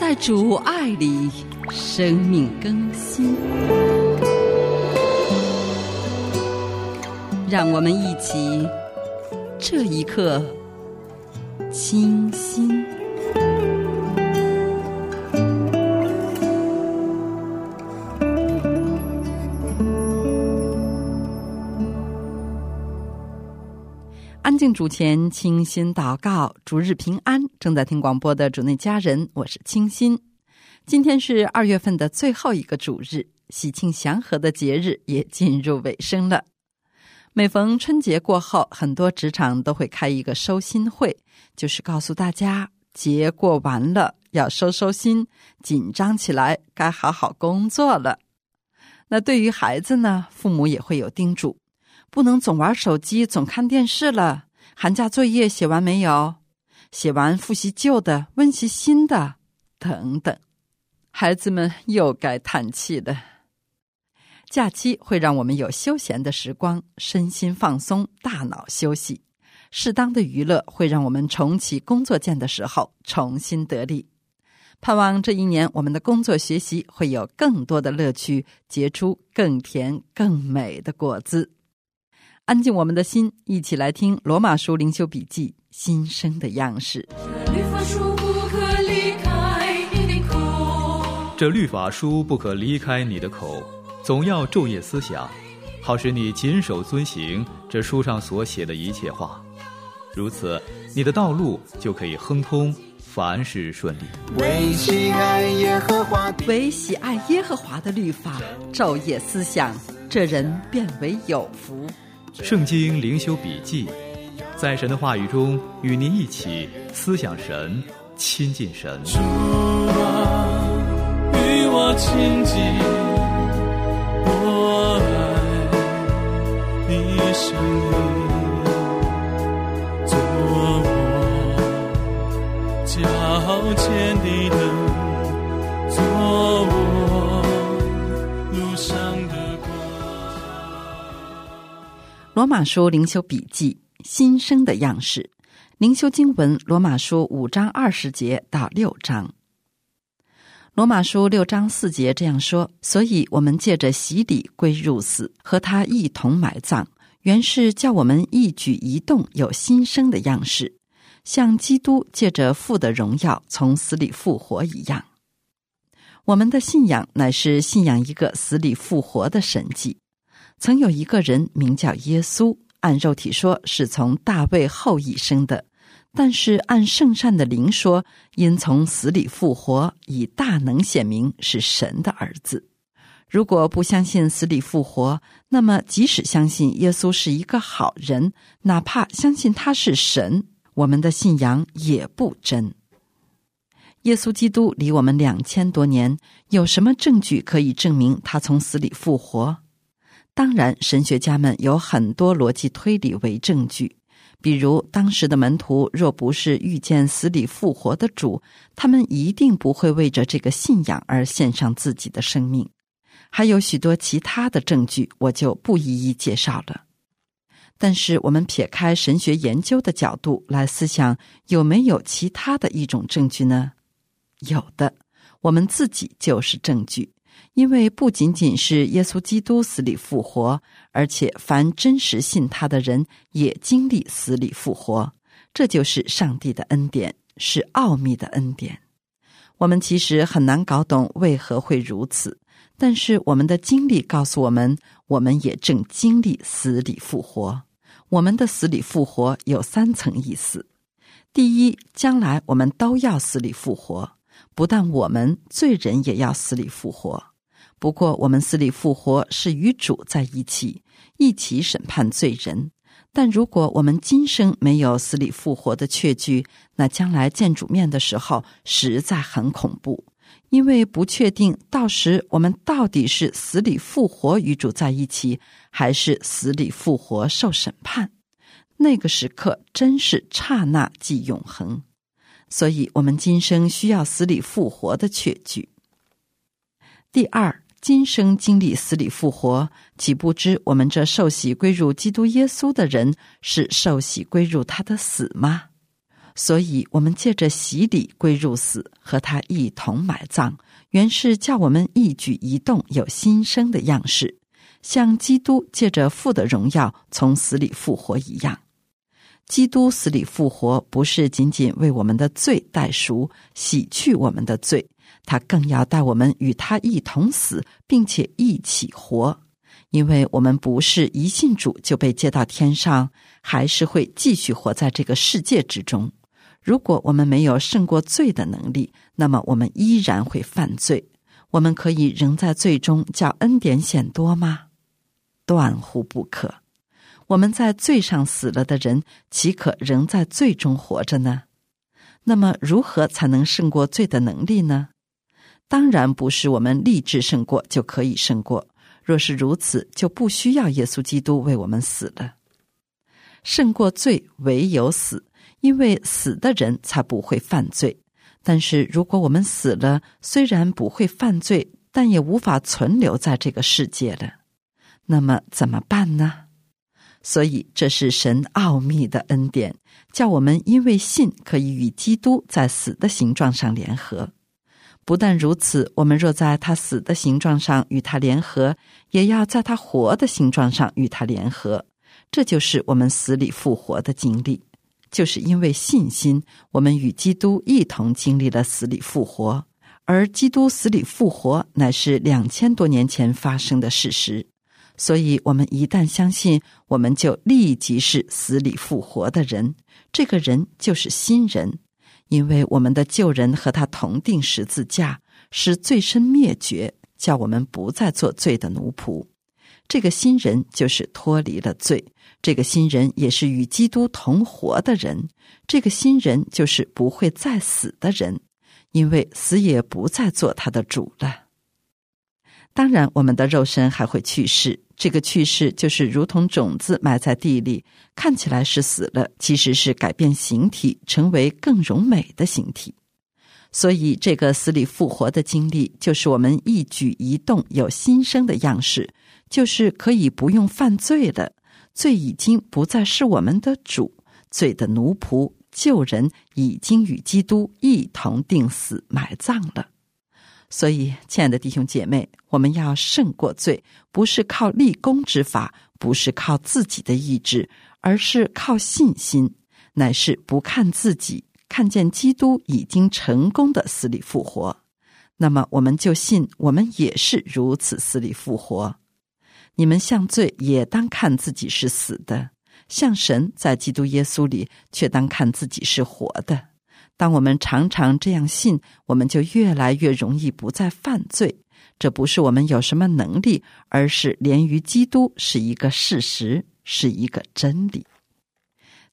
在主爱里生命更新。让我们一起这一刻清新。敬主前，清新祷告，主日平安。正在听广播的主内家人，我是清新。今天是二月份的最后一个主日，喜庆祥和的节日也进入尾声了。每逢春节过后，很多职场都会开一个收心会，就是告诉大家节过完了，要收收心，紧张起来，该好好工作了。那对于孩子呢，父母也会有叮嘱。不能总玩手机、总看电视了。寒假作业写完没有？写完复习旧的，温习新的，等等。孩子们又该叹气了。假期会让我们有休闲的时光，身心放松，大脑休息。适当的娱乐会让我们重启工作键的时候重新得力。盼望这一年我们的工作学习会有更多的乐趣，结出更甜更美的果子。安静我们的心，一起来听《罗马书灵修笔记》新生的样式。这律法书不可离开你的口，总要昼夜思想，好使你谨守遵行这书上所写的一切话。如此，你的道路就可以亨通，凡事顺利。唯喜爱耶和华，唯喜爱耶和华的律法，昼夜思想，这人变为有福。圣经灵修笔记，在神的话语中与您一起思想神，亲近神。主啊，与我亲近，我爱你声音，做我脚前的，罗马书灵修笔记，新生的样式。灵修经文：罗马书五章二十节到六章。罗马书六章四节这样说：所以我们借着洗礼归入死，和他一同埋葬，原是叫我们一举一动有新生的样式，像基督借着父的荣耀从死里复活一样。我们的信仰乃是信仰一个死里复活的神迹。曾有一个人名叫耶稣，按肉体说是从大卫后裔生的，但是按圣善的灵说，因从死里复活，以大能显明是神的儿子。如果不相信死里复活，那么即使相信耶稣是一个好人，哪怕相信他是神，我们的信仰也不真。耶稣基督离我们两千多年，有什么证据可以证明他从死里复活？当然，神学家们有很多逻辑推理为证据，比如当时的门徒若不是遇见死里复活的主，他们一定不会为着这个信仰而献上自己的生命。还有许多其他的证据，我就不一一介绍了。但是，我们撇开神学研究的角度来思想，有没有其他的一种证据呢？有的，我们自己就是证据。因为不仅仅是耶稣基督死里复活，而且凡真实信他的人也经历死里复活，这就是上帝的恩典，是奥秘的恩典。我们其实很难搞懂为何会如此，但是我们的经历告诉我们，我们也正经历死里复活。我们的死里复活有三层意思：第一，将来我们都要死里复活，不但我们罪人也要死里复活。不过，我们死里复活是与主在一起，一起审判罪人。但如果我们今生没有死里复活的确据，那将来见主面的时候实在很恐怖，因为不确定到时我们到底是死里复活与主在一起，还是死里复活受审判。那个时刻真是刹那即永恒，所以我们今生需要死里复活的确据。第二，今生经历死里复活，岂不知我们这受洗归入基督耶稣的人，是受洗归入他的死吗？所以，我们借着洗礼归入死，和他一同埋葬，原是叫我们一举一动有新生的样式，像基督借着父的荣耀从死里复活一样。基督死里复活，不是仅仅为我们的罪代赎、洗去我们的罪，他更要带我们与他一同死，并且一起活，因为我们不是一信主就被接到天上，还是会继续活在这个世界之中。如果我们没有胜过罪的能力，那么我们依然会犯罪。我们可以仍在罪中叫恩典显多吗？断乎不可。我们在罪上死了的人，岂可仍在罪中活着呢？那么，如何才能胜过罪的能力呢？当然不是我们立志胜过就可以胜过。若是如此，就不需要耶稣基督为我们死了。胜过罪，唯有死。因为死的人才不会犯罪，但是如果我们死了，虽然不会犯罪，但也无法存留在这个世界了。那么怎么办呢？所以这是神奥秘的恩典，叫我们因为信可以与基督在死的形状上联合。不但如此，我们若在他死的形状上与他联合，也要在他活的形状上与他联合。这就是我们死里复活的经历。就是因为信心，我们与基督一同经历了死里复活，而基督死里复活乃是两千多年前发生的事实。所以，我们一旦相信，我们就立即是死里复活的人。这个人就是新人，因为我们的旧人和他同定十字架，使罪身灭绝，叫我们不再做罪的奴仆。这个新人就是脱离了罪，这个新人也是与基督同活的人，这个新人就是不会再死的人，因为死也不再做他的主了。当然，我们的肉身还会去世，这个去世就是如同种子埋在地里，看起来是死了，其实是改变形体，成为更柔美的形体。所以，这个死里复活的经历，就是我们一举一动有新生的样式。就是可以不用犯罪了，罪已经不再是我们的主，罪的奴仆旧人已经与基督一同定死埋葬了。所以，亲爱的弟兄姐妹，我们要胜过罪，不是靠立功之法，不是靠自己的意志，而是靠信心，乃是不看自己，看见基督已经成功的死里复活，那么我们就信，我们也是如此死里复活。你们向罪也当看自己是死的，向神在基督耶稣里却当看自己是活的。当我们常常这样信，我们就越来越容易不再犯罪。这不是我们有什么能力，而是连于基督是一个事实，是一个真理。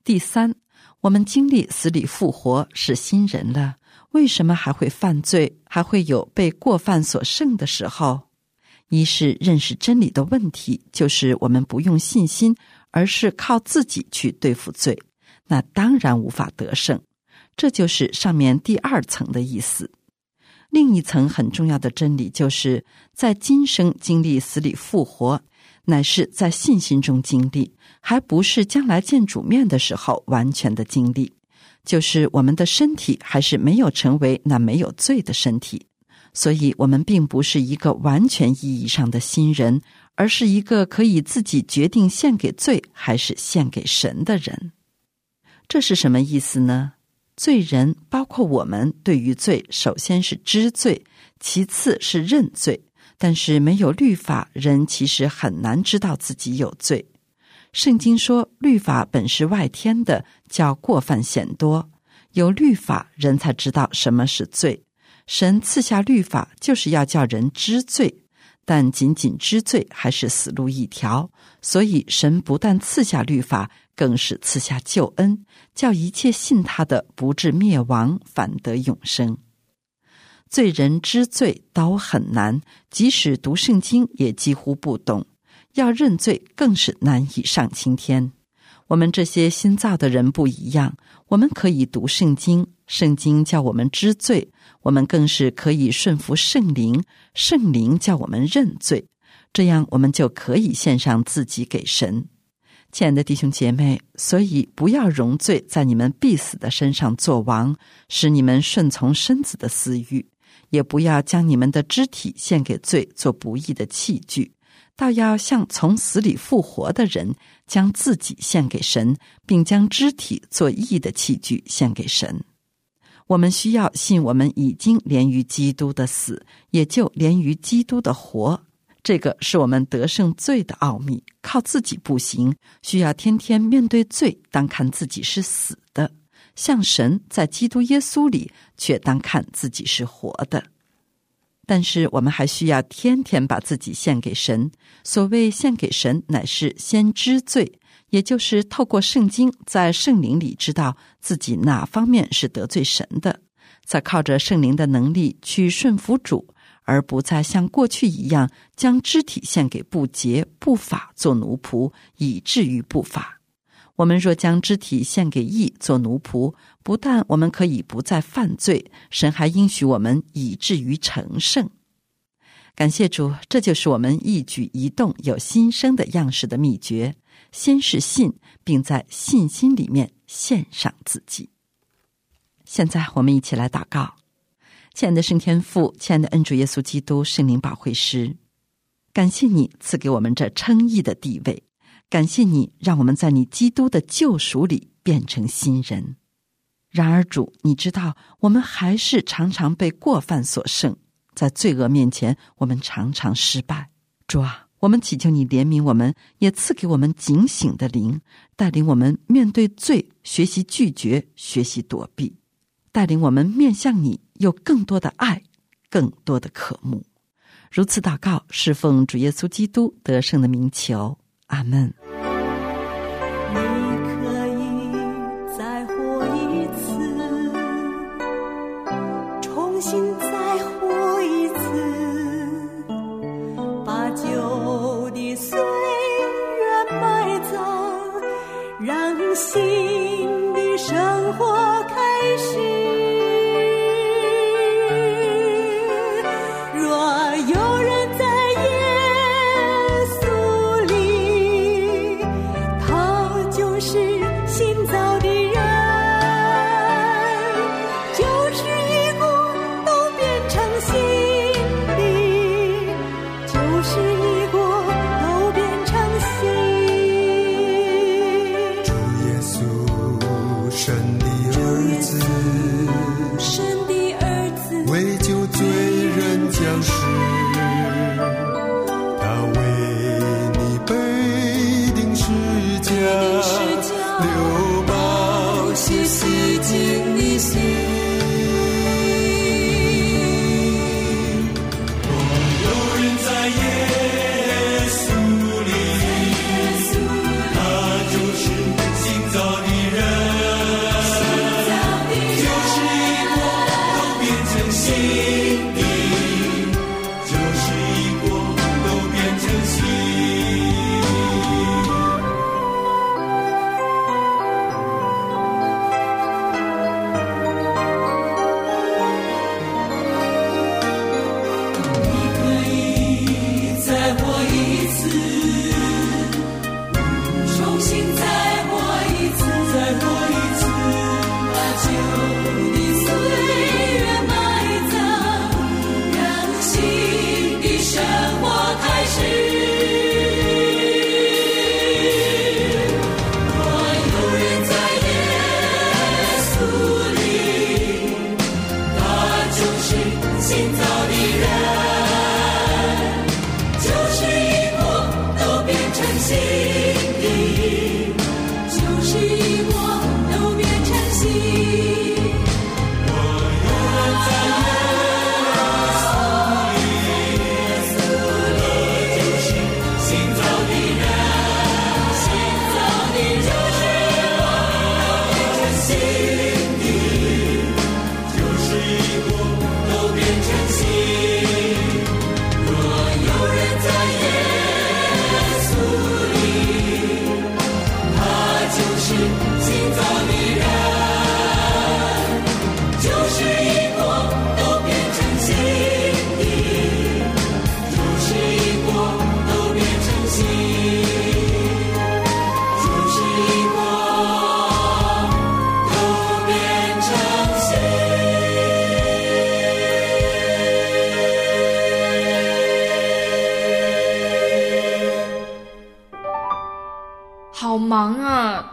第三，我们经历死里复活是新人了，为什么还会犯罪，还会有被过犯所胜的时候？一是认识真理的问题，就是我们不用信心，而是靠自己去对付罪，那当然无法得胜。这就是上面第二层的意思。另一层很重要的真理，就是在今生经历死里复活，乃是在信心中经历，还不是将来见主面的时候完全的经历。就是我们的身体还是没有成为那没有罪的身体。所以，我们并不是一个完全意义上的新人，而是一个可以自己决定献给罪还是献给神的人。这是什么意思呢？罪人包括我们，对于罪，首先是知罪，其次是认罪。但是没有律法，人其实很难知道自己有罪。圣经说，律法本是外天的，叫过犯显多。有律法，人才知道什么是罪。神赐下律法，就是要叫人知罪，但仅仅知罪还是死路一条。所以，神不但赐下律法，更是赐下救恩，叫一切信他的不至灭亡，反得永生。罪人知罪都很难，即使读圣经也几乎不懂，要认罪更是难以上青天。我们这些新造的人不一样，我们可以读圣经，圣经叫我们知罪，我们更是可以顺服圣灵，圣灵叫我们认罪，这样我们就可以献上自己给神。亲爱的弟兄姐妹，所以不要容罪在你们必死的身上做王，使你们顺从身子的私欲；也不要将你们的肢体献给罪做不义的器具，倒要像从死里复活的人，将自己献给神，并将肢体做义的器具献给神。我们需要信，我们已经连于基督的死，也就连于基督的活。这个是我们得胜罪的奥秘，靠自己不行，需要天天面对罪，当看自己是死的；像神在基督耶稣里，却当看自己是活的。但是我们还需要天天把自己献给神。所谓献给神，乃是先知罪，也就是透过圣经，在圣灵里知道自己哪方面是得罪神的，再靠着圣灵的能力去顺服主。而不再像过去一样将肢体献给不洁不法做奴仆，以至于不法。我们若将肢体献给义做奴仆，不但我们可以不再犯罪，神还应许我们以至于成圣。感谢主，这就是我们一举一动有新生的样式的秘诀：先是信，并在信心里面献上自己。现在我们一起来祷告。亲爱的圣天父，亲爱的恩主耶稣基督圣灵保惠师，感谢你赐给我们这称义的地位，感谢你让我们在你基督的救赎里变成新人。然而主，你知道我们还是常常被过犯所胜，在罪恶面前，我们常常失败。主啊，我们祈求你怜悯我们，也赐给我们警醒的灵，带领我们面对罪，学习拒绝，学习躲避，带领我们面向你。有更多的爱，更多的渴慕。如此祷告，侍奉主耶稣基督得胜的名求。阿门。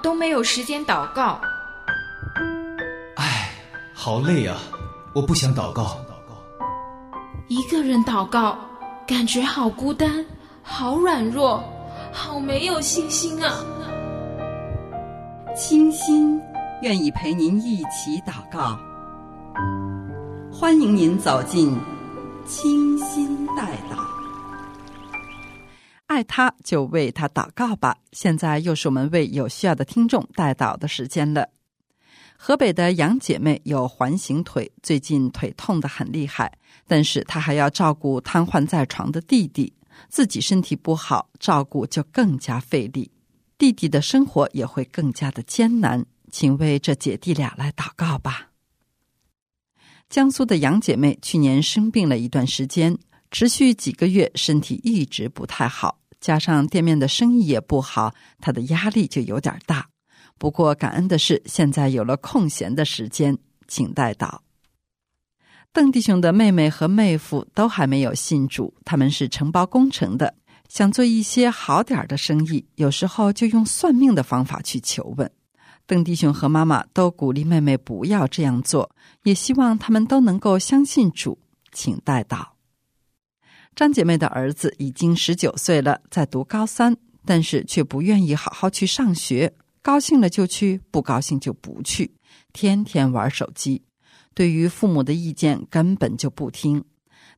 都没有时间祷告。唉，好累啊！我不想祷告。一个人祷告，感觉好孤单，好软弱，好没有信心啊！清心愿意陪您一起祷告，欢迎您走进清新代祷。爱他就为他祷告吧。现在又是我们为有需要的听众代祷的时间了。河北的杨姐妹有环形腿，最近腿痛的很厉害，但是她还要照顾瘫痪在床的弟弟，自己身体不好，照顾就更加费力，弟弟的生活也会更加的艰难。请为这姐弟俩来祷告吧。江苏的杨姐妹去年生病了一段时间，持续几个月，身体一直不太好，加上店面的生意也不好，他的压力就有点大。不过感恩的是，现在有了空闲的时间，请代祷。邓弟兄的妹妹和妹夫都还没有信主，他们是承包工程的，想做一些好点儿的生意，有时候就用算命的方法去求问。邓弟兄和妈妈都鼓励妹妹不要这样做，也希望他们都能够相信主，请代祷。张姐妹的儿子已经十九岁了，在读高三，但是却不愿意好好去上学。高兴了就去，不高兴就不去，天天玩手机。对于父母的意见根本就不听，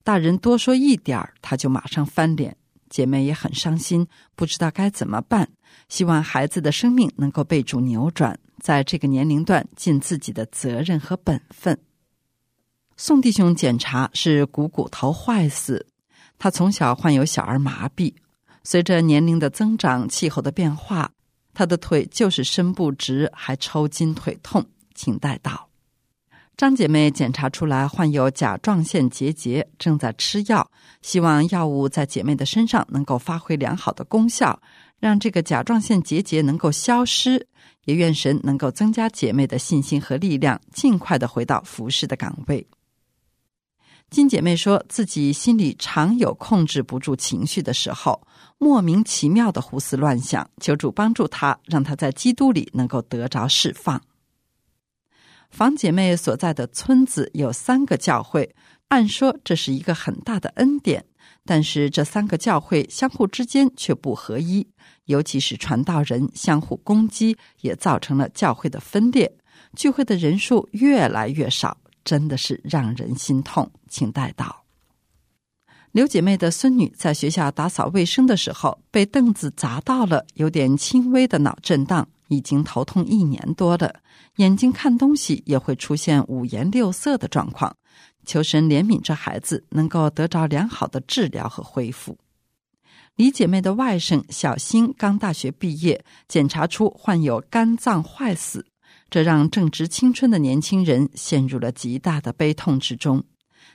大人多说一点儿，他就马上翻脸。姐妹也很伤心，不知道该怎么办。希望孩子的生命能够被主扭转，在这个年龄段尽自己的责任和本分。宋弟兄检查是股骨头坏死，他从小患有小儿麻痹，随着年龄的增长，气候的变化。他的腿就是伸不直，还抽筋腿痛，请带到。张姐妹检查出来患有甲状腺结节，正在吃药，希望药物在姐妹的身上能够发挥良好的功效，让这个甲状腺结节能够消失。也愿神能够增加姐妹的信心和力量，尽快的回到服侍的岗位。金姐妹说自己心里常有控制不住情绪的时候。莫名其妙的胡思乱想，求主帮助她，让她在基督里能够得着释放。房姐妹所在的村子有三个教会，按说这是一个很大的恩典，但是这三个教会相互之间却不合一，尤其是传道人相互攻击，也造成了教会的分裂，聚会的人数越来越少，真的是让人心痛，请带到。刘姐妹的孙女在学校打扫卫生的时候，被凳子砸到了，有点轻微的脑震荡，已经头痛一年多了，眼睛看东西也会出现五颜六色的状况。求神怜悯这孩子，能够得着良好的治疗和恢复。李姐妹的外甥小新刚大学毕业，检查出患有肝脏坏死，这让正值青春的年轻人陷入了极大的悲痛之中。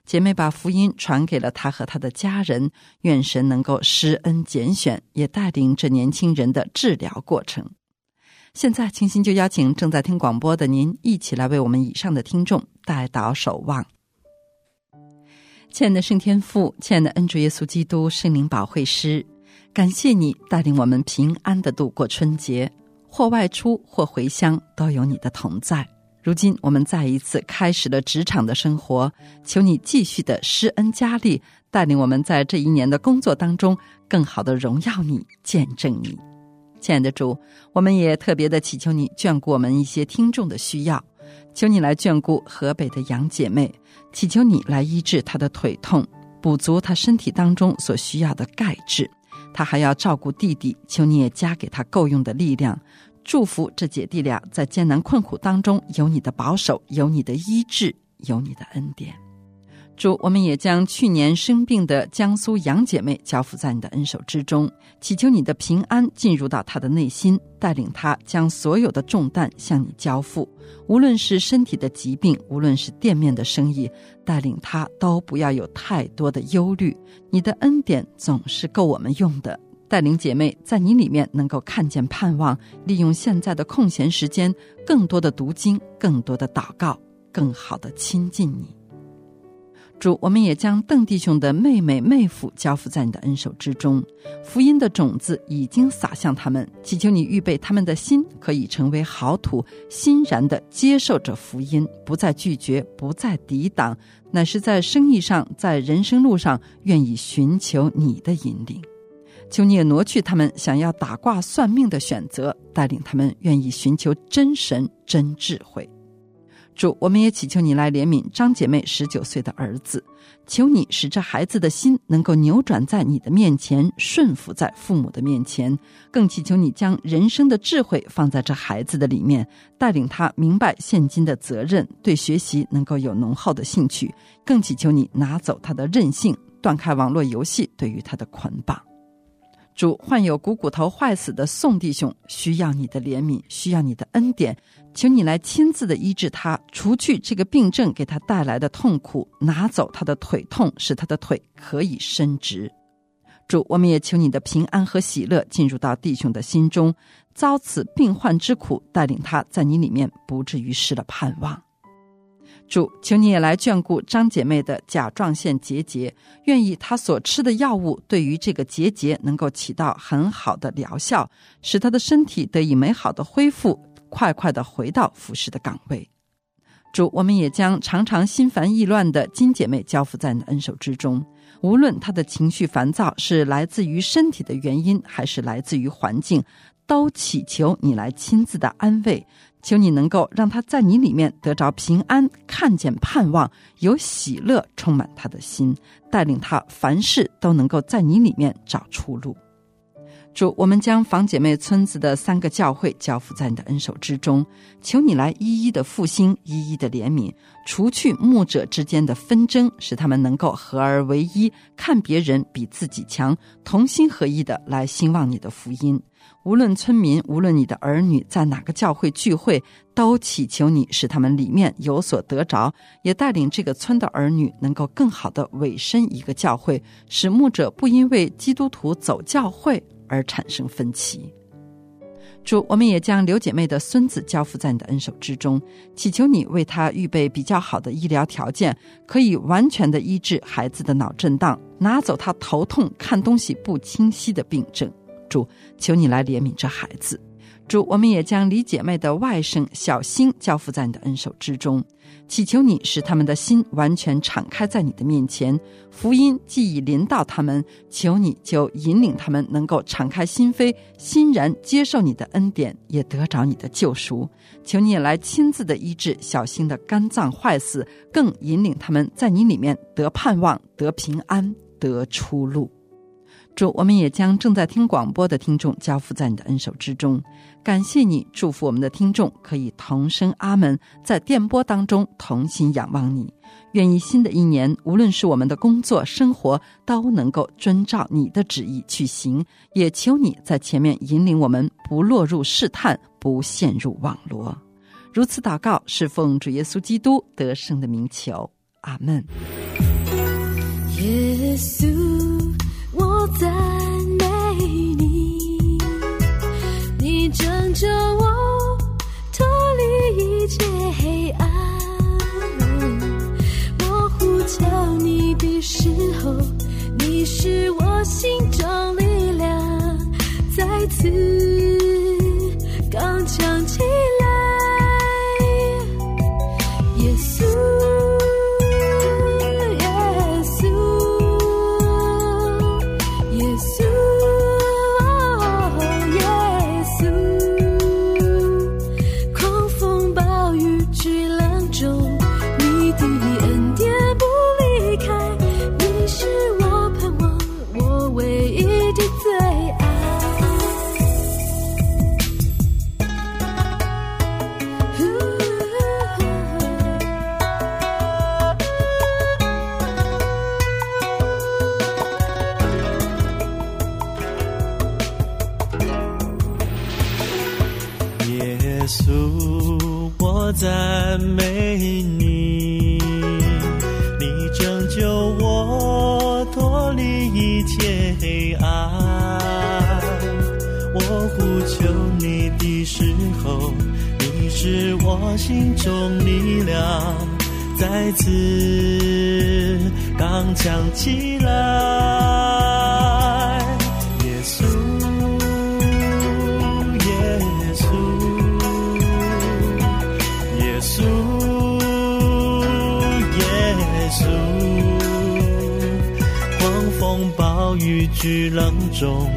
姐妹把福音传给了他和他的家人，愿神能够施恩拣选，也带领这年轻人的治疗过程。现在，清新就邀请正在听广播的您，一起来为我们以上的听众带祷守望。亲爱的圣天父，亲爱的恩主耶稣基督圣灵保惠师，感谢你带领我们平安的度过春节，或外出或回乡，都有你的同在。如今，我们再一次开始了职场的生活，求你继续的施恩加力，带领我们在这一年的工作当中，更好的荣耀你、见证你。亲爱的主，我们也特别的祈求你眷顾我们一些听众的需要，求你来眷顾河北的杨姐妹，祈求你来医治她的腿痛，补足她身体当中所需要的钙质。他还要照顾弟弟，求你也加给他够用的力量。祝福这姐弟俩在艰难困苦当中有你的保守，有你的医治，有你的恩典。主，我们也将去年生病的江苏杨姐妹交付在你的恩手之中，祈求你的平安进入到她的内心，带领她将所有的重担向你交付。无论是身体的疾病，无论是店面的生意，带领她都不要有太多的忧虑。你的恩典总是够我们用的。带领姐妹在你里面能够看见盼望，利用现在的空闲时间，更多的读经，更多的祷告，更好的亲近你。主，我们也将邓弟兄的妹妹妹夫交付在你的恩手之中。福音的种子已经撒向他们，祈求你预备他们的心，可以成为好土，欣然的接受着福音，不再拒绝，不再抵挡，乃是在生意上，在人生路上，愿意寻求你的引领。求你也挪去他们想要打卦算命的选择，带领他们愿意寻求真神真智慧。主，我们也祈求你来怜悯张姐妹十九岁的儿子，求你使这孩子的心能够扭转在你的面前，顺服在父母的面前。更祈求你将人生的智慧放在这孩子的里面，带领他明白现今的责任，对学习能够有浓厚的兴趣。更祈求你拿走他的任性，断开网络游戏对于他的捆绑。主患有股骨头坏死的宋弟兄，需要你的怜悯，需要你的恩典，求你来亲自的医治他，除去这个病症给他带来的痛苦，拿走他的腿痛，使他的腿可以伸直。主，我们也求你的平安和喜乐进入到弟兄的心中，遭此病患之苦，带领他在你里面不至于失了盼望。主，求你也来眷顾张姐妹的甲状腺结节，愿意她所吃的药物对于这个结节能够起到很好的疗效，使她的身体得以美好的恢复，快快的回到服侍的岗位。主，我们也将常常心烦意乱的金姐妹交付在你的恩手之中，无论她的情绪烦躁是来自于身体的原因，还是来自于环境，都祈求你来亲自的安慰。求你能够让他在你里面得着平安，看见盼望，有喜乐充满他的心，带领他凡事都能够在你里面找出路。主，我们将房姐妹村子的三个教会交付在你的恩手之中，求你来一一的复兴，一一的怜悯，除去牧者之间的纷争，使他们能够合而为一，看别人比自己强，同心合一的来兴旺你的福音。无论村民，无论你的儿女在哪个教会聚会，都祈求你使他们里面有所得着，也带领这个村的儿女能够更好的委身一个教会，使牧者不因为基督徒走教会而产生分歧。主，我们也将刘姐妹的孙子交付在你的恩手之中，祈求你为他预备比较好的医疗条件，可以完全的医治孩子的脑震荡，拿走他头痛、看东西不清晰的病症。主，求你来怜悯这孩子。主，我们也将李姐妹的外甥小星交付在你的恩手之中，祈求你使他们的心完全敞开在你的面前。福音既已临到他们，求你就引领他们能够敞开心扉，欣然接受你的恩典，也得着你的救赎。求你也来亲自的医治小星的肝脏坏死，更引领他们在你里面得盼望、得平安、得出路。主，我们也将正在听广播的听众交付在你的恩手之中。感谢你祝福我们的听众可以同声阿门，在电波当中同心仰望你。愿意新的一年，无论是我们的工作、生活，都能够遵照你的旨意去行。也求你在前面引领我们，不落入试探，不陷入网罗。如此祷告，是奉主耶稣基督得胜的名求。阿门。耶稣。我在着我脱离一切黑暗。我呼求你的时候，你是我心中力量，再次刚强起。稣，耶稣，狂风暴雨巨浪中，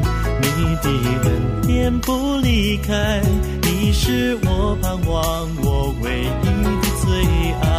你的恩典不离开，你是我盼望，我唯一的最爱。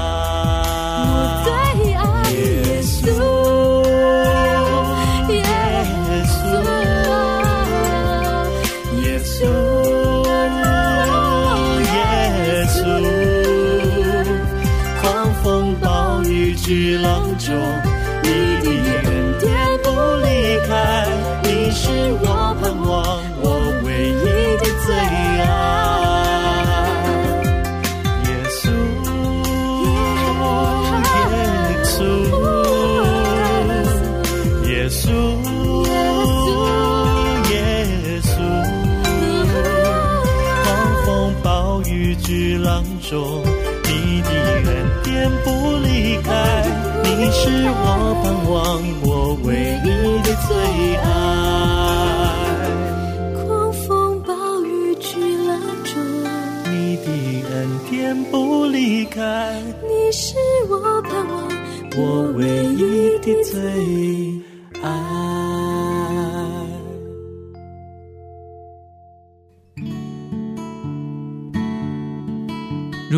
巨浪中，你的恩典不离开，你是我盼望，我唯一的最爱。狂风暴雨巨浪中，你的恩典不离开，你是我盼望，我唯一的最爱。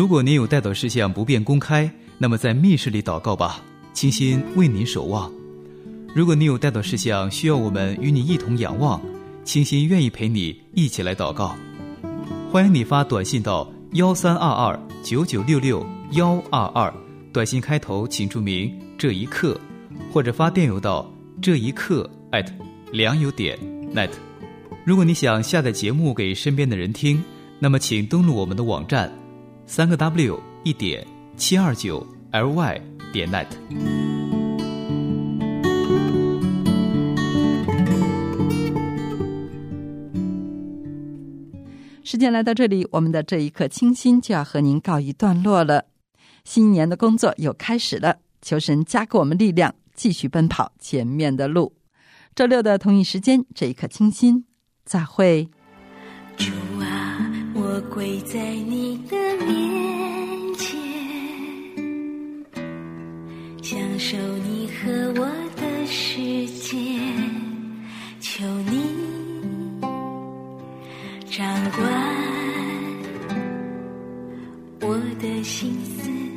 如果您有带祷事项不便公开，那么在密室里祷告吧，清心为您守望。如果你有带祷事项需要我们与你一同仰望，清心愿意陪你一起来祷告。欢迎你发短信到幺三二二九九六六幺二二，短信开头请注明“这一刻”，或者发电邮到这一刻 at 良友点 net。如果你想下载节目给身边的人听，那么请登录我们的网站，三个 W 一点七二九 ly 点 net。时间来到这里，我们的这一刻清新就要和您告一段落了。新年的工作又开始了，求神加给我们力量，继续奔跑前面的路。周六的同一时间，这一刻清新，再会。我跪在你的面前，享受你和我的世界，求你掌管我的心思。